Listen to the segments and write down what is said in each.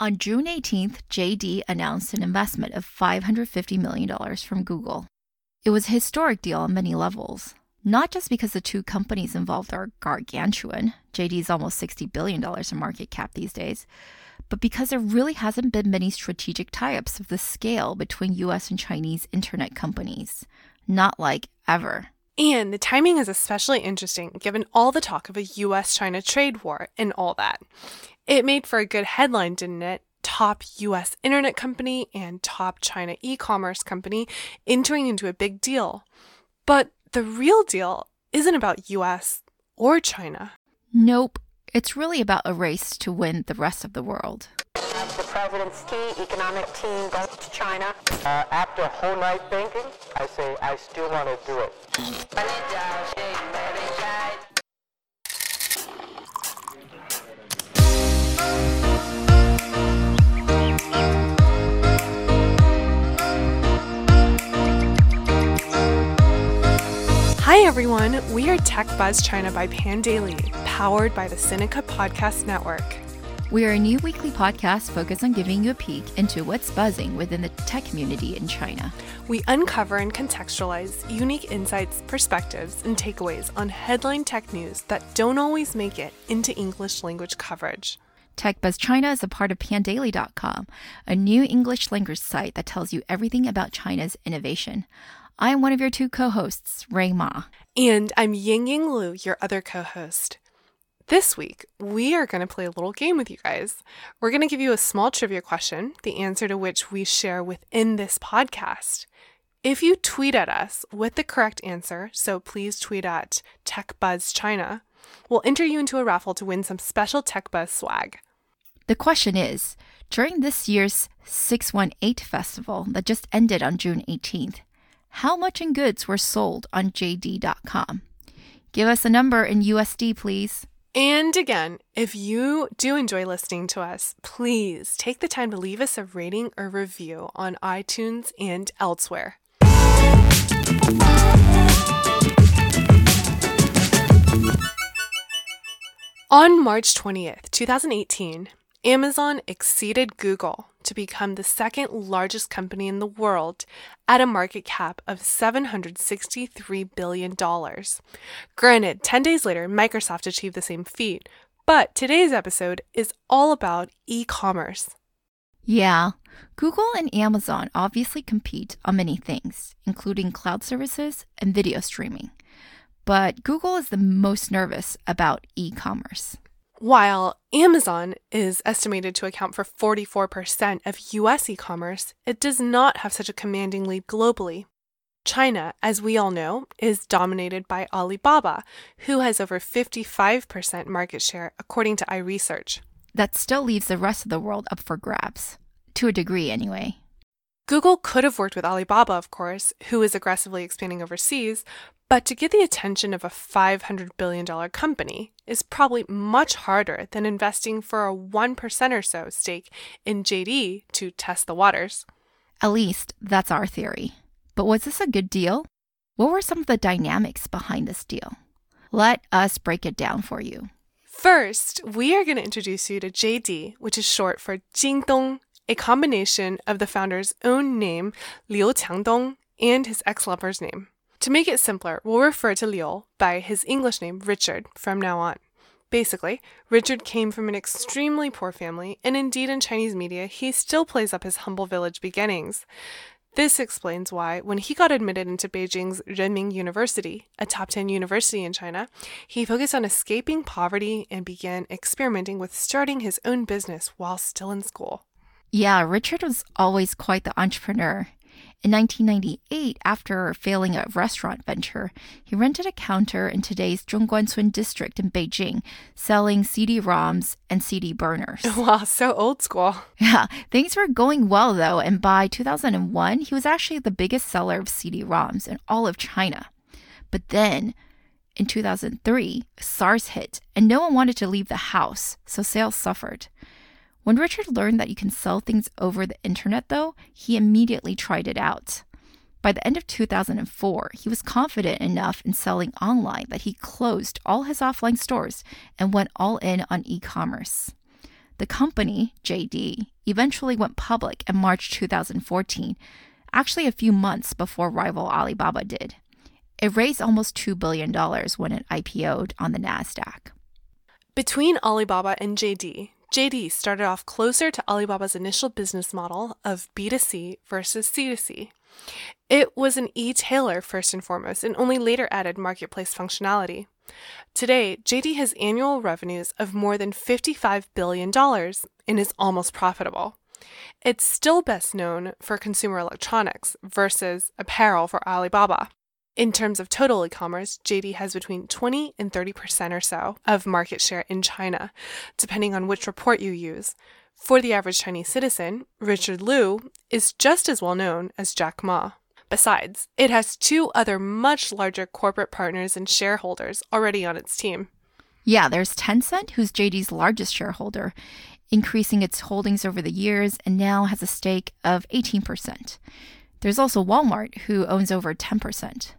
On June 18th, JD announced an investment of $550 million from Google. It was a historic deal on many levels, not just because the two companies involved are gargantuan, JD is almost $60 billion in market cap these days, but because there really hasn't been many strategic tie ups of this scale between US and Chinese internet companies. Not like ever. And the timing is especially interesting given all the talk of a US China trade war and all that. It made for a good headline, didn't it? Top US internet company and top China e commerce company entering into a big deal. But the real deal isn't about US or China. Nope. It's really about a race to win the rest of the world. The president's key economic team goes to China. Uh, after a whole night thinking, I say I still want to do it. Hi everyone, we are Tech Buzz China by Pandaily, powered by the Sinica Podcast Network. We are a new weekly podcast focused on giving you a peek into what's buzzing within the tech community in China. We uncover and contextualize unique insights, perspectives, and takeaways on headline tech news that don't always make it into English language coverage. TechBuzz China is a part of pandaily.com, a new English language site that tells you everything about China's innovation. I am one of your two co hosts, Rui Ma. And I'm Ying Ying Lu, your other co host. This week, we are going to play a little game with you guys. We're going to give you a small trivia question, the answer to which we share within this podcast. If you tweet at us with the correct answer, so please tweet at TechBuzzChina, we'll enter you into a raffle to win some special TechBuzz swag. The question is during this year's 618 festival that just ended on June 18th, how much in goods were sold on JD.com? Give us a number in USD, please. And again, if you do enjoy listening to us, please take the time to leave us a rating or review on iTunes and elsewhere. On March 20th, 2018, Amazon exceeded Google to become the second largest company in the world at a market cap of $763 billion. Granted, 10 days later, Microsoft achieved the same feat, but today's episode is all about e commerce. Yeah, Google and Amazon obviously compete on many things, including cloud services and video streaming. But Google is the most nervous about e commerce. While Amazon is estimated to account for 44% of US e commerce, it does not have such a commanding lead globally. China, as we all know, is dominated by Alibaba, who has over 55% market share, according to iResearch. That still leaves the rest of the world up for grabs, to a degree anyway. Google could have worked with Alibaba, of course, who is aggressively expanding overseas, but to get the attention of a $500 billion company is probably much harder than investing for a 1% or so stake in JD to test the waters. At least that's our theory. But was this a good deal? What were some of the dynamics behind this deal? Let us break it down for you. First, we are going to introduce you to JD, which is short for Jingdong, a combination of the founder's own name, Liu Qiangdong, and his ex lover's name. To make it simpler, we'll refer to Liu by his English name, Richard, from now on. Basically, Richard came from an extremely poor family, and indeed in Chinese media, he still plays up his humble village beginnings. This explains why, when he got admitted into Beijing's Renmin University, a top 10 university in China, he focused on escaping poverty and began experimenting with starting his own business while still in school. Yeah, Richard was always quite the entrepreneur. In 1998, after failing a restaurant venture, he rented a counter in today's Zhongguancun district in Beijing, selling CD-ROMs and CD burners. Wow, so old school. Yeah, things were going well though, and by 2001, he was actually the biggest seller of CD-ROMs in all of China. But then, in 2003, SARS hit, and no one wanted to leave the house, so sales suffered. When Richard learned that you can sell things over the internet, though, he immediately tried it out. By the end of 2004, he was confident enough in selling online that he closed all his offline stores and went all in on e commerce. The company, JD, eventually went public in March 2014, actually a few months before rival Alibaba did. It raised almost $2 billion when it IPO'd on the NASDAQ. Between Alibaba and JD, JD started off closer to Alibaba's initial business model of B2C versus C2C. It was an e tailer first and foremost, and only later added marketplace functionality. Today, JD has annual revenues of more than $55 billion and is almost profitable. It's still best known for consumer electronics versus apparel for Alibaba. In terms of total e commerce, JD has between 20 and 30% or so of market share in China, depending on which report you use. For the average Chinese citizen, Richard Liu is just as well known as Jack Ma. Besides, it has two other much larger corporate partners and shareholders already on its team. Yeah, there's Tencent, who's JD's largest shareholder, increasing its holdings over the years and now has a stake of 18%. There's also Walmart, who owns over 10%.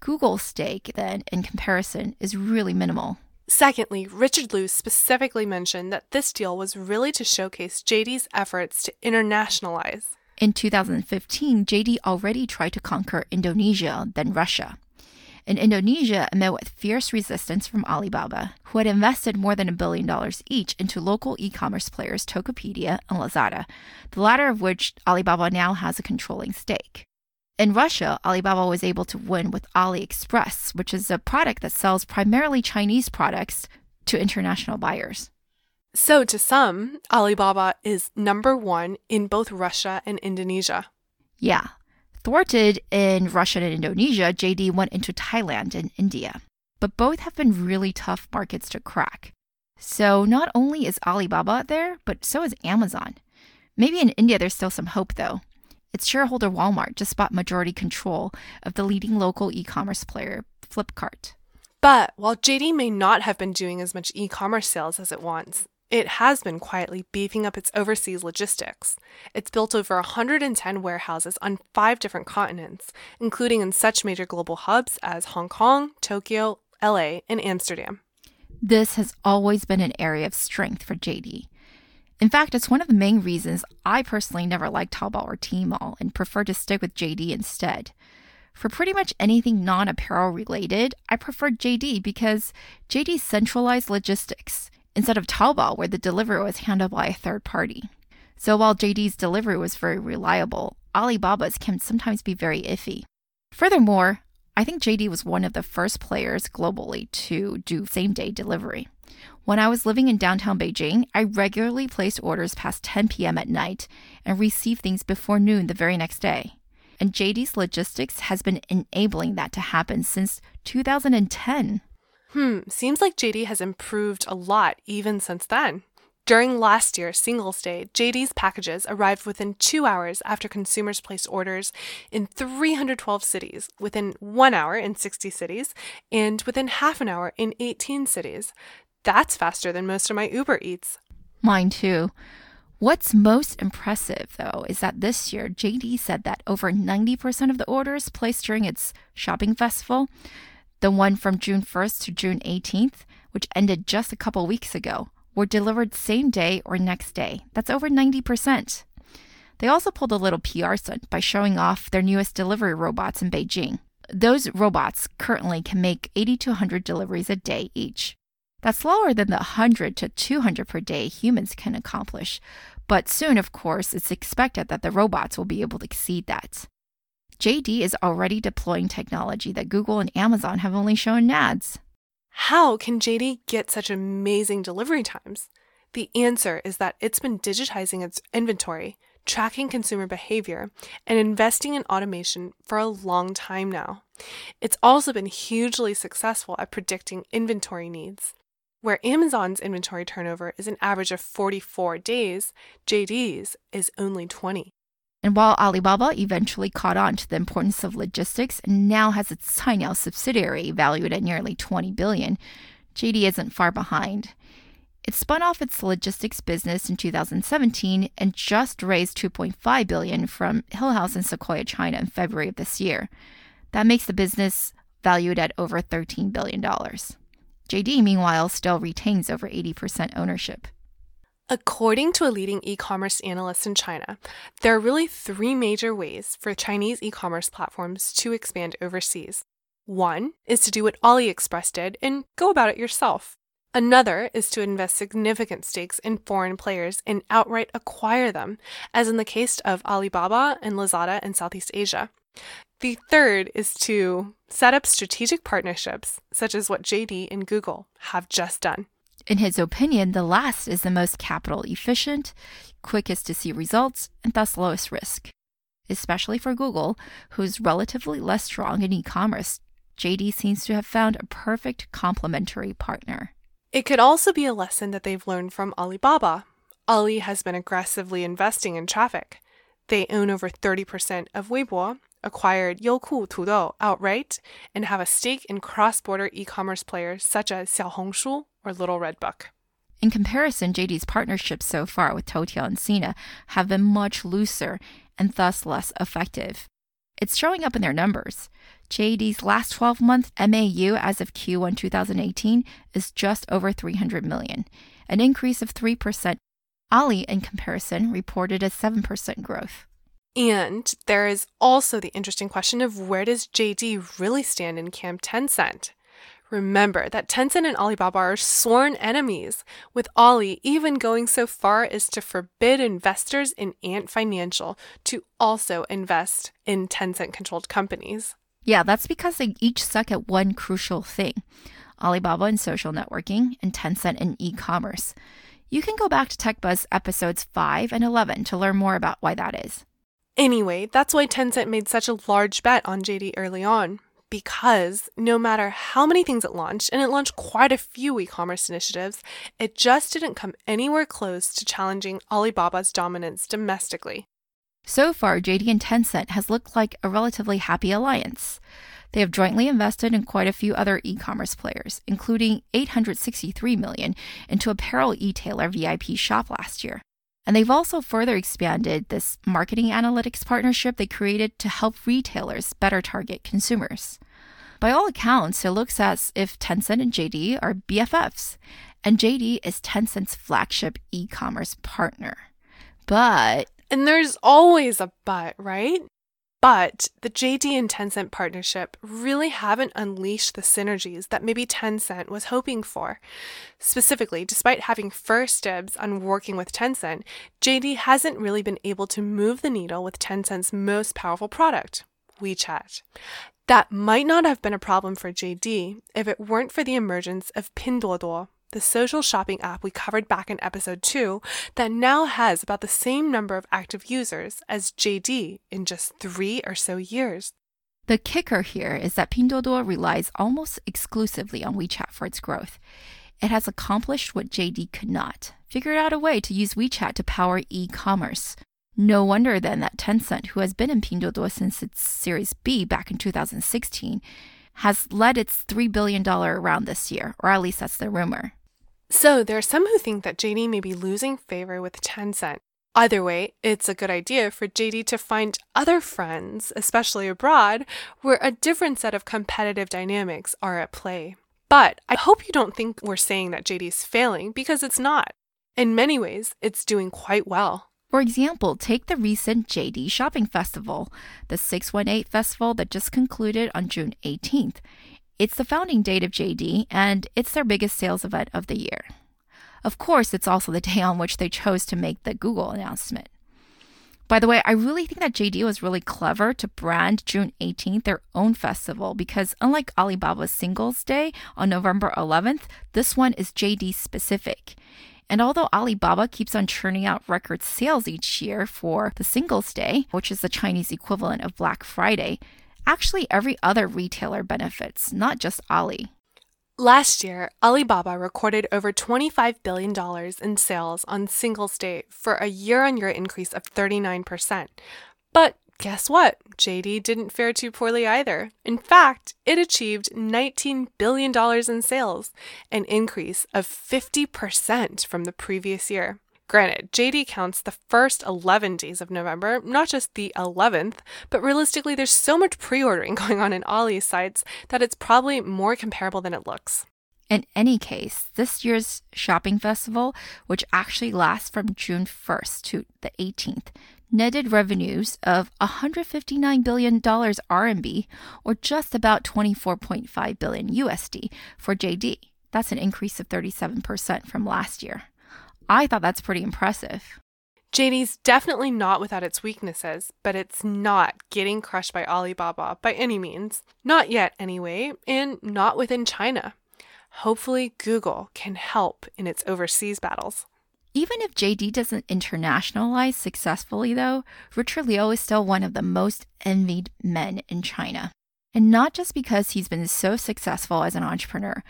Google's stake, then, in comparison, is really minimal. Secondly, Richard Liu specifically mentioned that this deal was really to showcase JD's efforts to internationalize. In 2015, JD already tried to conquer Indonesia, then Russia. In Indonesia, met with fierce resistance from Alibaba, who had invested more than a billion dollars each into local e commerce players Tokopedia and Lazada, the latter of which Alibaba now has a controlling stake. In Russia, Alibaba was able to win with AliExpress, which is a product that sells primarily Chinese products to international buyers. So, to some, Alibaba is number one in both Russia and Indonesia. Yeah. Thwarted in Russia and Indonesia, JD went into Thailand and India. But both have been really tough markets to crack. So, not only is Alibaba there, but so is Amazon. Maybe in India there's still some hope, though. Its shareholder Walmart just bought majority control of the leading local e commerce player, Flipkart. But while JD may not have been doing as much e commerce sales as it wants, it has been quietly beefing up its overseas logistics. It's built over 110 warehouses on five different continents, including in such major global hubs as Hong Kong, Tokyo, LA, and Amsterdam. This has always been an area of strength for JD. In fact, it's one of the main reasons I personally never liked Taobao or Tmall and prefer to stick with JD instead. For pretty much anything non apparel related, I prefer JD because JD centralized logistics instead of Taobao, where the delivery was handled by a third party. So while JD's delivery was very reliable, Alibaba's can sometimes be very iffy. Furthermore, I think JD was one of the first players globally to do same day delivery. When I was living in downtown Beijing, I regularly placed orders past 10 p.m. at night and received things before noon the very next day. And JD's logistics has been enabling that to happen since 2010. Hmm, seems like JD has improved a lot even since then. During last year's Singles Day, JD's packages arrived within two hours after consumers placed orders in 312 cities, within one hour in 60 cities, and within half an hour in 18 cities. That's faster than most of my Uber Eats. Mine too. What's most impressive, though, is that this year JD said that over 90% of the orders placed during its shopping festival, the one from June 1st to June 18th, which ended just a couple weeks ago, were delivered same day or next day. That's over 90%. They also pulled a little PR stunt by showing off their newest delivery robots in Beijing. Those robots currently can make 80 to 100 deliveries a day each. That's lower than the 100 to 200 per day humans can accomplish. But soon, of course, it's expected that the robots will be able to exceed that. JD is already deploying technology that Google and Amazon have only shown in ads. How can JD get such amazing delivery times? The answer is that it's been digitizing its inventory, tracking consumer behavior, and investing in automation for a long time now. It's also been hugely successful at predicting inventory needs. Where Amazon's inventory turnover is an average of 44 days, JD's is only 20. And while Alibaba eventually caught on to the importance of logistics and now has its Cainiao subsidiary valued at nearly 20 billion, JD isn't far behind. It spun off its logistics business in 2017 and just raised 2.5 billion from Hillhouse in Sequoia, China in February of this year. That makes the business valued at over 13 billion dollars. JD, meanwhile, still retains over 80% ownership. According to a leading e commerce analyst in China, there are really three major ways for Chinese e commerce platforms to expand overseas. One is to do what AliExpress did and go about it yourself. Another is to invest significant stakes in foreign players and outright acquire them, as in the case of Alibaba and Lazada in Southeast Asia. The third is to set up strategic partnerships, such as what JD and Google have just done. In his opinion, the last is the most capital efficient, quickest to see results, and thus lowest risk. Especially for Google, who's relatively less strong in e commerce, JD seems to have found a perfect complementary partner. It could also be a lesson that they've learned from Alibaba. Ali has been aggressively investing in traffic. They own over 30% of Weibo, acquired Youku Tudou outright, and have a stake in cross border e commerce players such as Xiaohongshu or Little Red Book. In comparison, JD's partnerships so far with Toutiao and Sina have been much looser and thus less effective. It's showing up in their numbers. JD's last 12 month MAU as of Q1 2018 is just over 300 million, an increase of 3%. Ali, in comparison, reported a 7% growth. And there is also the interesting question of where does JD really stand in Camp Tencent? Remember that Tencent and Alibaba are sworn enemies, with Ali even going so far as to forbid investors in Ant Financial to also invest in Tencent controlled companies. Yeah, that's because they each suck at one crucial thing Alibaba in social networking and Tencent in e commerce. You can go back to TechBuzz episodes 5 and 11 to learn more about why that is. Anyway, that's why Tencent made such a large bet on JD early on because no matter how many things it launched, and it launched quite a few e commerce initiatives, it just didn't come anywhere close to challenging Alibaba's dominance domestically. So far, JD and Tencent has looked like a relatively happy alliance. They have jointly invested in quite a few other e-commerce players, including 863 million into apparel e-tailer VIP Shop last year. And they've also further expanded this marketing analytics partnership they created to help retailers better target consumers. By all accounts, it looks as if Tencent and JD are BFFs, and JD is Tencent's flagship e commerce partner. But. And there's always a but, right? But the JD and Tencent partnership really haven't unleashed the synergies that maybe Tencent was hoping for. Specifically, despite having first dibs on working with Tencent, JD hasn't really been able to move the needle with Tencent's most powerful product, WeChat. That might not have been a problem for JD if it weren't for the emergence of Pinduoduo, the social shopping app we covered back in episode 2 that now has about the same number of active users as JD in just three or so years. The kicker here is that Pinduoduo relies almost exclusively on WeChat for its growth. It has accomplished what JD could not, figured out a way to use WeChat to power e-commerce. No wonder then that Tencent, who has been in Pinduoduo since its Series B back in 2016, has led its $3 billion round this year, or at least that's the rumor. So there are some who think that JD may be losing favor with Tencent. Either way, it's a good idea for JD to find other friends, especially abroad, where a different set of competitive dynamics are at play. But I hope you don't think we're saying that JD is failing because it's not. In many ways, it's doing quite well. For example, take the recent JD Shopping Festival, the 618 festival that just concluded on June 18th. It's the founding date of JD, and it's their biggest sales event of the year. Of course, it's also the day on which they chose to make the Google announcement. By the way, I really think that JD was really clever to brand June 18th their own festival because unlike Alibaba's Singles Day on November 11th, this one is JD specific. And although Alibaba keeps on churning out record sales each year for the Singles Day, which is the Chinese equivalent of Black Friday, Actually, every other retailer benefits, not just Ali. Last year, Alibaba recorded over $25 billion in sales on Singles Day for a year on year increase of 39%. But guess what? JD didn't fare too poorly either. In fact, it achieved $19 billion in sales, an increase of 50% from the previous year. Granted, JD counts the first 11 days of November, not just the 11th, but realistically, there's so much pre ordering going on in Ali's sites that it's probably more comparable than it looks. In any case, this year's shopping festival, which actually lasts from June 1st to the 18th, netted revenues of $159 billion RMB, or just about 24.5 billion USD for JD. That's an increase of 37% from last year. I thought that's pretty impressive. JD's definitely not without its weaknesses, but it's not getting crushed by Alibaba by any means. Not yet, anyway, and not within China. Hopefully, Google can help in its overseas battles. Even if JD doesn't internationalize successfully, though, Richard Liu is still one of the most envied men in China. And not just because he's been so successful as an entrepreneur,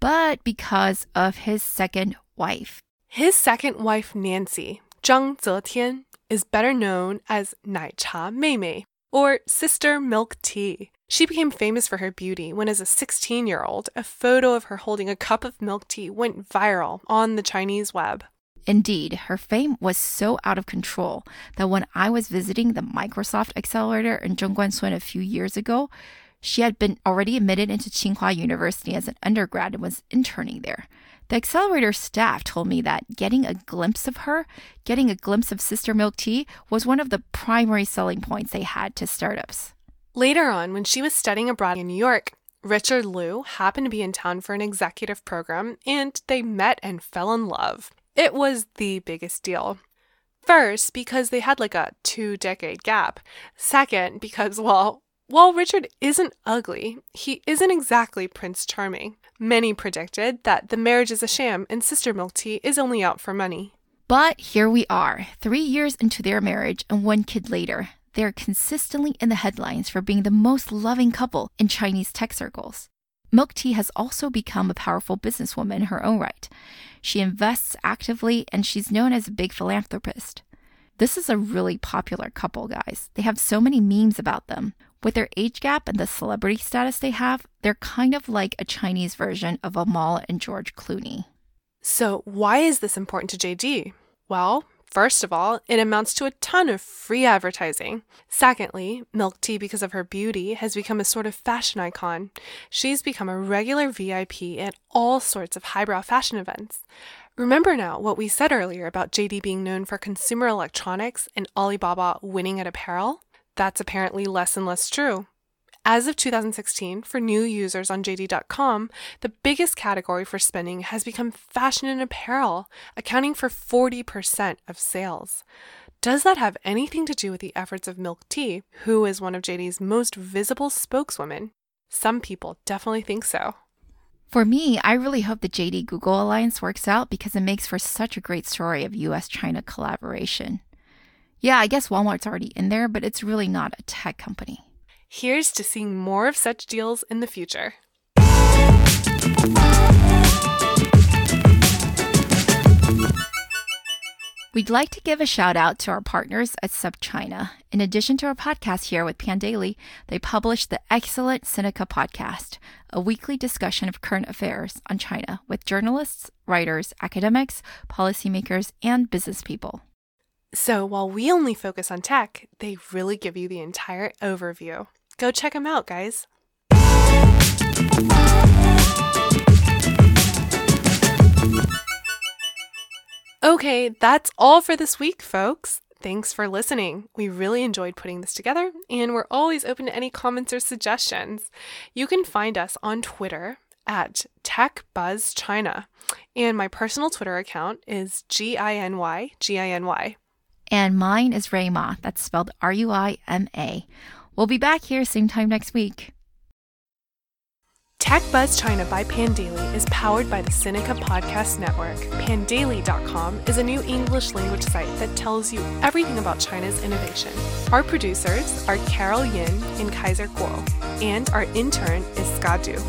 but because of his second wife. His second wife, Nancy, Zhang Zetian, is better known as Nai Cha Mei Mei, or Sister Milk Tea. She became famous for her beauty when, as a 16 year old, a photo of her holding a cup of milk tea went viral on the Chinese web. Indeed, her fame was so out of control that when I was visiting the Microsoft Accelerator in Zhongguancun a few years ago, she had been already admitted into Tsinghua University as an undergrad and was interning there. The accelerator staff told me that getting a glimpse of her, getting a glimpse of Sister Milk Tea, was one of the primary selling points they had to startups. Later on, when she was studying abroad in New York, Richard Liu happened to be in town for an executive program and they met and fell in love. It was the biggest deal. First, because they had like a two decade gap. Second, because, well, while Richard isn't ugly, he isn't exactly Prince Charming. Many predicted that the marriage is a sham and Sister Milk Tea is only out for money. But here we are, three years into their marriage and one kid later. They're consistently in the headlines for being the most loving couple in Chinese tech circles. Milk Tea has also become a powerful businesswoman in her own right. She invests actively and she's known as a big philanthropist. This is a really popular couple, guys. They have so many memes about them. With their age gap and the celebrity status they have, they're kind of like a Chinese version of Amal and George Clooney. So, why is this important to JD? Well, first of all, it amounts to a ton of free advertising. Secondly, Milk Tea, because of her beauty, has become a sort of fashion icon. She's become a regular VIP at all sorts of highbrow fashion events. Remember now what we said earlier about JD being known for consumer electronics and Alibaba winning at apparel? That's apparently less and less true. As of 2016, for new users on JD.com, the biggest category for spending has become fashion and apparel, accounting for 40% of sales. Does that have anything to do with the efforts of Milk Tea, who is one of JD's most visible spokeswomen? Some people definitely think so. For me, I really hope the JD Google alliance works out because it makes for such a great story of US China collaboration. Yeah, I guess Walmart's already in there, but it's really not a tech company. Here's to seeing more of such deals in the future. We'd like to give a shout out to our partners at SupChina. In addition to our podcast here with Pandaily, they publish the excellent Sinica podcast, a weekly discussion of current affairs on China with journalists, writers, academics, policymakers, and business people. So while we only focus on tech, they really give you the entire overview. Go check them out, guys. Okay, that's all for this week, folks. Thanks for listening. We really enjoyed putting this together, and we're always open to any comments or suggestions. You can find us on Twitter at TechBuzzChina, and my personal Twitter account is G I N Y G I N Y. And mine is Rayma. That's spelled R U I M A. We'll be back here same time next week. Tech Buzz China by Pandaily is powered by the Sinica Podcast Network. Pandaily.com is a new English language site that tells you everything about China's innovation. Our producers are Carol Yin and Kaiser Kuo, and our intern is Skadu.